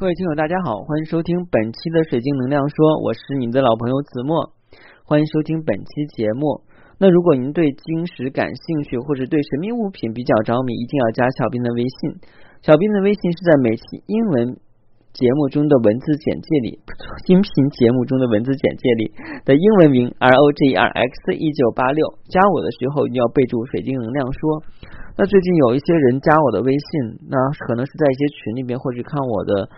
各位听友，大家好，欢迎收听本期的水晶能量说，我是你的老朋友子墨，欢迎收听本期节目。那如果您对晶石感兴趣，或者对神秘物品比较着迷，一定要加小兵的微信。小兵的微信是在每期英文。节目中的文字简介里，音频节目中的文字简介里的英文名 R O G R X 一九八六，加我的时候你要备注“水晶能量说”。那最近有一些人加我的微信，那可能是在一些群里边，或者看我的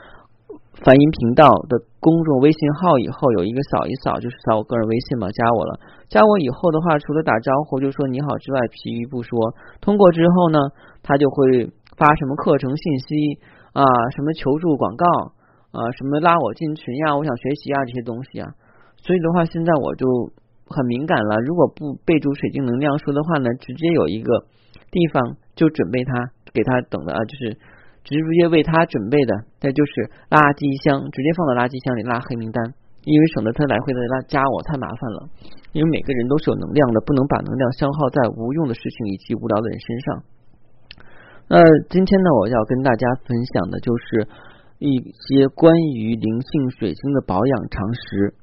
梵音频道的公众微信号以后，有一个扫一扫，就是扫我个人微信嘛，加我了。加我以后的话，除了打招呼就说你好之外，其余不说。通过之后呢，他就会发什么课程信息。啊，什么求助广告啊，什么拉我进群呀，我想学习啊，这些东西啊，所以的话，现在我就很敏感了。如果不备注水晶能量说的话呢，直接有一个地方就准备他给他等的啊，就是直接为他准备的，那就是垃圾箱，直接放到垃圾箱里拉黑名单，因为省得他来回的拉加我太麻烦了。因为每个人都是有能量的，不能把能量消耗在无用的事情以及无聊的人身上。那今天呢，我要跟大家分享的就是一些关于灵性水晶的保养常识。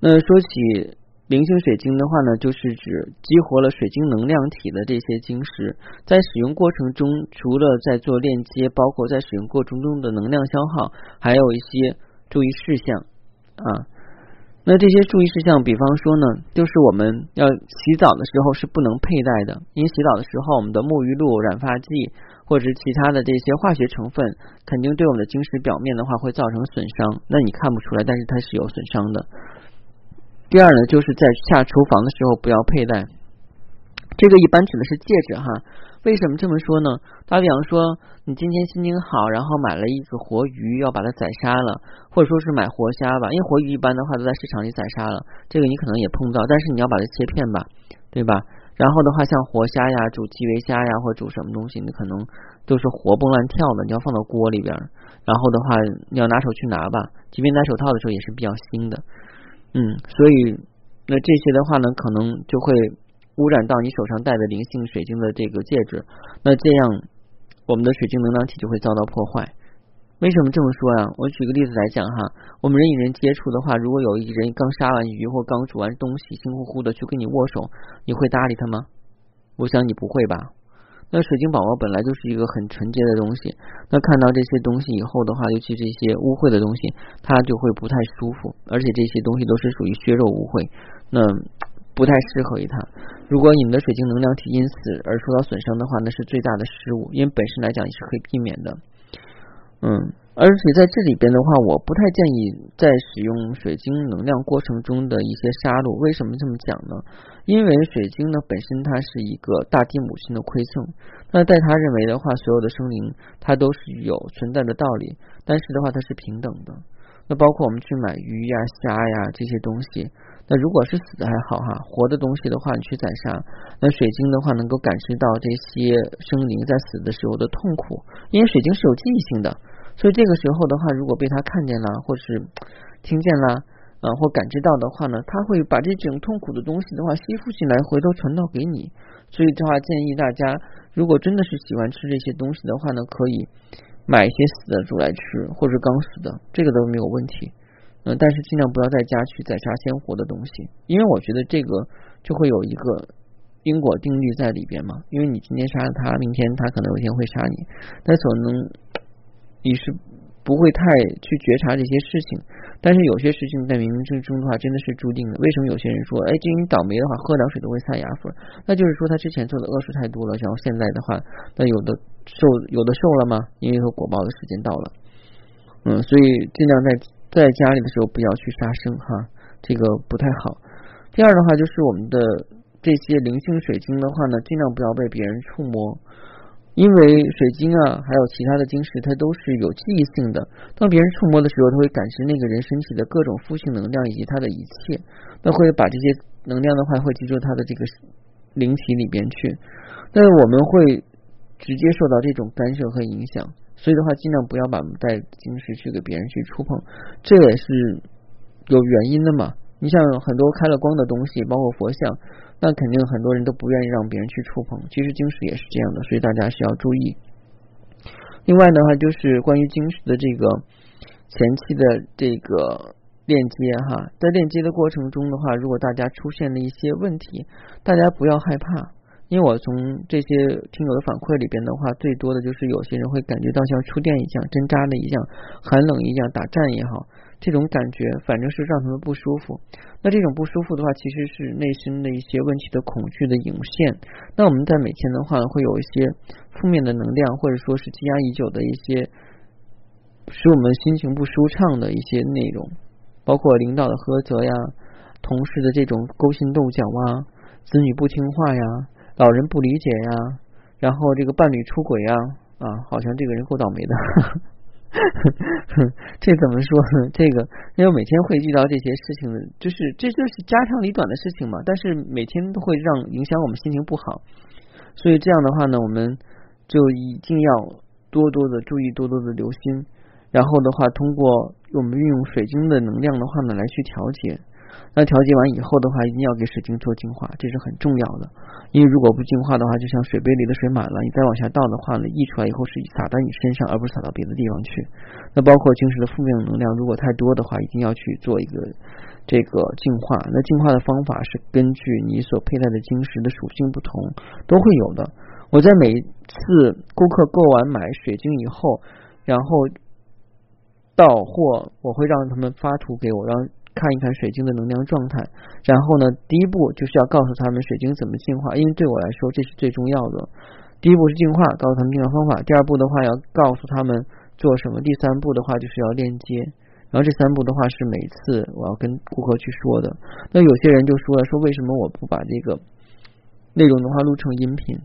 那说起灵性水晶的话呢，就是指激活了水晶能量体的这些晶石，在使用过程中，除了在做链接，包括在使用过程中的能量消耗，还有一些注意事项啊。那这些注意事项，比方说呢，就是我们要洗澡的时候是不能佩戴的，因为洗澡的时候，我们的沐浴露、染发剂或者是其他的这些化学成分，肯定对我们的晶石表面的话会造成损伤。那你看不出来，但是它是有损伤的。第二呢，就是在下厨房的时候不要佩戴，这个一般指的是戒指哈。为什么这么说呢？打比方说，你今天心情好，然后买了一个活鱼，要把它宰杀了，或者说是买活虾吧，因为活鱼一般的话都在市场里宰杀了，这个你可能也碰不到，但是你要把它切片吧，对吧？然后的话，像活虾呀、煮基围虾呀，或者煮什么东西，你可能都是活蹦乱跳的，你要放到锅里边，然后的话，你要拿手去拿吧，即便戴手套的时候也是比较新的，嗯，所以那这些的话呢，可能就会。污染到你手上戴的灵性水晶的这个戒指，那这样我们的水晶能量体就会遭到破坏。为什么这么说呀？我举个例子来讲哈，我们人与人接触的话，如果有一人刚杀完鱼或刚煮完东西，心乎乎的去跟你握手，你会搭理他吗？我想你不会吧。那水晶宝宝本来就是一个很纯洁的东西，那看到这些东西以后的话，尤其这些污秽的东西，它就会不太舒服，而且这些东西都是属于削弱污秽，那。不太适合于它。如果你们的水晶能量体因此而受到损伤的话，那是最大的失误，因为本身来讲也是可以避免的。嗯，而且在这里边的话，我不太建议在使用水晶能量过程中的一些杀戮。为什么这么讲呢？因为水晶呢本身它是一个大地母亲的馈赠，那在他认为的话，所有的生灵它都是有存在的道理，但是的话它是平等的。那包括我们去买鱼呀、虾呀这些东西。那如果是死的还好哈，活的东西的话，你去宰杀，那水晶的话能够感知到这些生灵在死的时候的痛苦，因为水晶是有记忆性的，所以这个时候的话，如果被他看见了，或是听见了，啊，或感知到的话呢，他会把这种痛苦的东西的话吸附进来，回头传导给你。所以的话，建议大家，如果真的是喜欢吃这些东西的话呢，可以买一些死的煮来吃，或者刚死的，这个都没有问题。嗯，但是尽量不要在家去宰杀鲜活的东西，因为我觉得这个就会有一个因果定律在里边嘛。因为你今天杀了他，明天他可能有一天会杀你，但所能你是不会太去觉察这些事情。但是有些事情在冥冥之中的话，真的是注定的。为什么有些人说，哎，这你倒霉的话，喝凉水都会塞牙缝？那就是说他之前做的恶事太多了，然后现在的话，那有的受有的受了吗？因为说果报的时间到了，嗯，所以尽量在。在家里的时候不要去杀生哈，这个不太好。第二的话就是我们的这些灵性水晶的话呢，尽量不要被别人触摸，因为水晶啊，还有其他的晶石，它都是有记忆性的。当别人触摸的时候，它会感知那个人身体的各种负性能量以及它的一切，那会把这些能量的话会记住他的这个灵体里边去，那我们会直接受到这种干涉和影响。所以的话，尽量不要把带晶石去给别人去触碰，这也是有原因的嘛。你像很多开了光的东西，包括佛像，那肯定很多人都不愿意让别人去触碰。其实晶石也是这样的，所以大家是要注意。另外的话，就是关于晶石的这个前期的这个链接哈，在链接的过程中的话，如果大家出现了一些问题，大家不要害怕。因为我从这些听友的反馈里边的话，最多的就是有些人会感觉到像触电一样、针扎的一样、寒冷一样、打颤也好，这种感觉反正是让他们不舒服。那这种不舒服的话，其实是内心的一些问题的恐惧的涌现。那我们在每天的话，会有一些负面的能量，或者说是积压已久的一些使我们心情不舒畅的一些内容，包括领导的苛责呀、同事的这种勾心斗角啊、子女不听话呀。老人不理解呀，然后这个伴侣出轨呀，啊，好像这个人够倒霉的。这怎么说呢？这个因为每天会遇到这些事情，就是这就是家长里短的事情嘛。但是每天都会让影响我们心情不好，所以这样的话呢，我们就一定要多多的注意，多多的留心。然后的话，通过我们运用水晶的能量的话呢，来去调节。那调节完以后的话，一定要给水晶做净化，这是很重要的。因为如果不净化的话，就像水杯里的水满了，你再往下倒的话呢，溢出来以后是洒到你身上，而不是洒到别的地方去。那包括晶石的负面能量，如果太多的话，一定要去做一个这个净化。那净化的方法是根据你所佩戴的晶石的属性不同，都会有的。我在每次顾客购完买水晶以后，然后到货，我会让他们发图给我，让。看一看水晶的能量状态，然后呢，第一步就是要告诉他们水晶怎么净化，因为对我来说这是最重要的。第一步是净化，告诉他们净化方法；第二步的话要告诉他们做什么；第三步的话就是要链接。然后这三步的话是每次我要跟顾客去说的。那有些人就说了，说为什么我不把这个内容的话录成音频？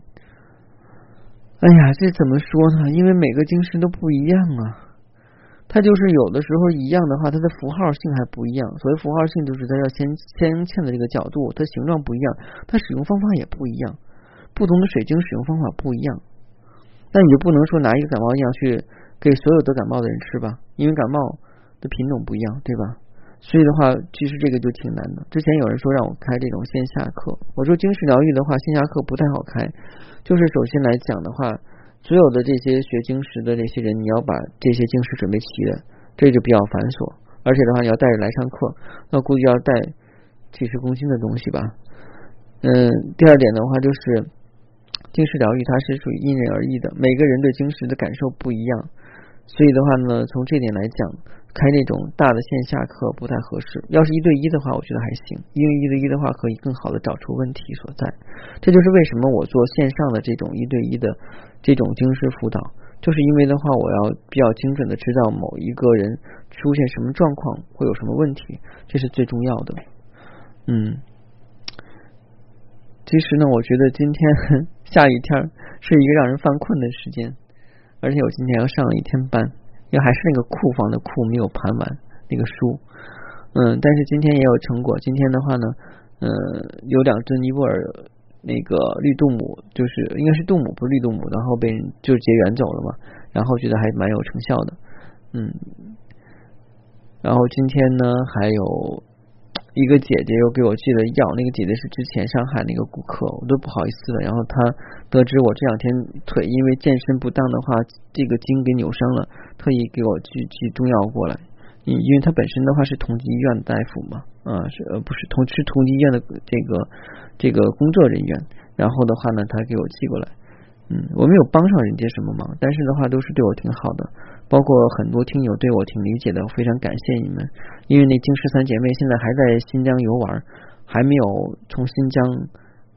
哎呀，这怎么说呢？因为每个晶石都不一样啊。它就是有的时候一样的话，它的符号性还不一样。所谓符号性，就是它要先先嵌的这个角度，它形状不一样，它使用方法也不一样。不同的水晶使用方法不一样，那你就不能说拿一个感冒药去给所有得感冒的人吃吧？因为感冒的品种不一样，对吧？所以的话，其实这个就挺难的。之前有人说让我开这种线下课，我说精神疗愈的话，线下课不太好开。就是首先来讲的话。所有的这些学晶石的那些人，你要把这些晶石准备齐的，这就比较繁琐。而且的话，你要带着来上课，那估计要带几十公斤的东西吧。嗯，第二点的话就是，晶石疗愈它是属于因人而异的，每个人对晶石的感受不一样，所以的话呢，从这点来讲。开那种大的线下课不太合适，要是一对一的话，我觉得还行，因为一对一的话可以更好的找出问题所在。这就是为什么我做线上的这种一对一的这种精师辅导，就是因为的话，我要比较精准的知道某一个人出现什么状况，会有什么问题，这是最重要的。嗯，其实呢，我觉得今天 下雨天是一个让人犯困的时间，而且我今天要上了一天班。因为还是那个库房的库没有盘完那个书，嗯，但是今天也有成果。今天的话呢，嗯，有两只尼泊尔那个绿度母，就是应该是度母不是绿度母，然后被人就结缘走了嘛，然后觉得还蛮有成效的，嗯，然后今天呢还有。一个姐姐又给我寄了药，那个姐姐是之前上海那个顾客，我都不好意思了。然后她得知我这两天腿因为健身不当的话，这个筋给扭伤了，特意给我寄寄中药过来。因因为她本身的话是同济医院的大夫嘛，啊是呃不是同是同济医院的这个这个工作人员。然后的话呢，她给我寄过来。嗯，我没有帮上人家什么忙，但是的话都是对我挺好的。包括很多听友对我挺理解的，非常感谢你们。因为那京十三姐妹现在还在新疆游玩，还没有从新疆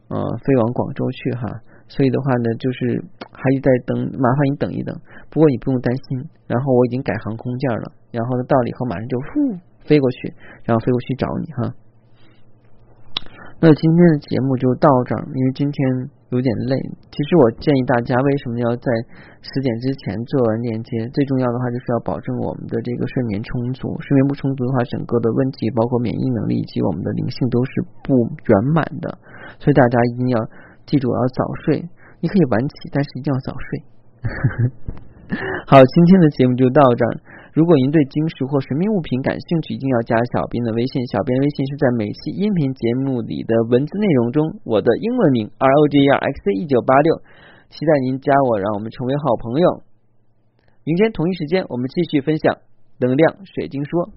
呃飞往广州去哈，所以的话呢，就是还在等，麻烦你等一等。不过你不用担心，然后我已经改航空件了，然后呢到了以后马上就呼飞过去，然后飞过去找你哈。那今天的节目就到这儿，因为今天。有点累，其实我建议大家，为什么要在十点之前做完链接？最重要的话就是要保证我们的这个睡眠充足，睡眠不充足的话，整个的问题，包括免疫能力以及我们的灵性都是不圆满的。所以大家一定要记住，要早睡。你可以晚起，但是一定要早睡。好，今天的节目就到这儿。如果您对晶石或神秘物品感兴趣，一定要加小编的微信。小编微信是在每期音频节目里的文字内容中，我的英文名 R O G E R X C 一九八六，期待您加我，让我们成为好朋友。明天同一时间，我们继续分享。能量水晶说。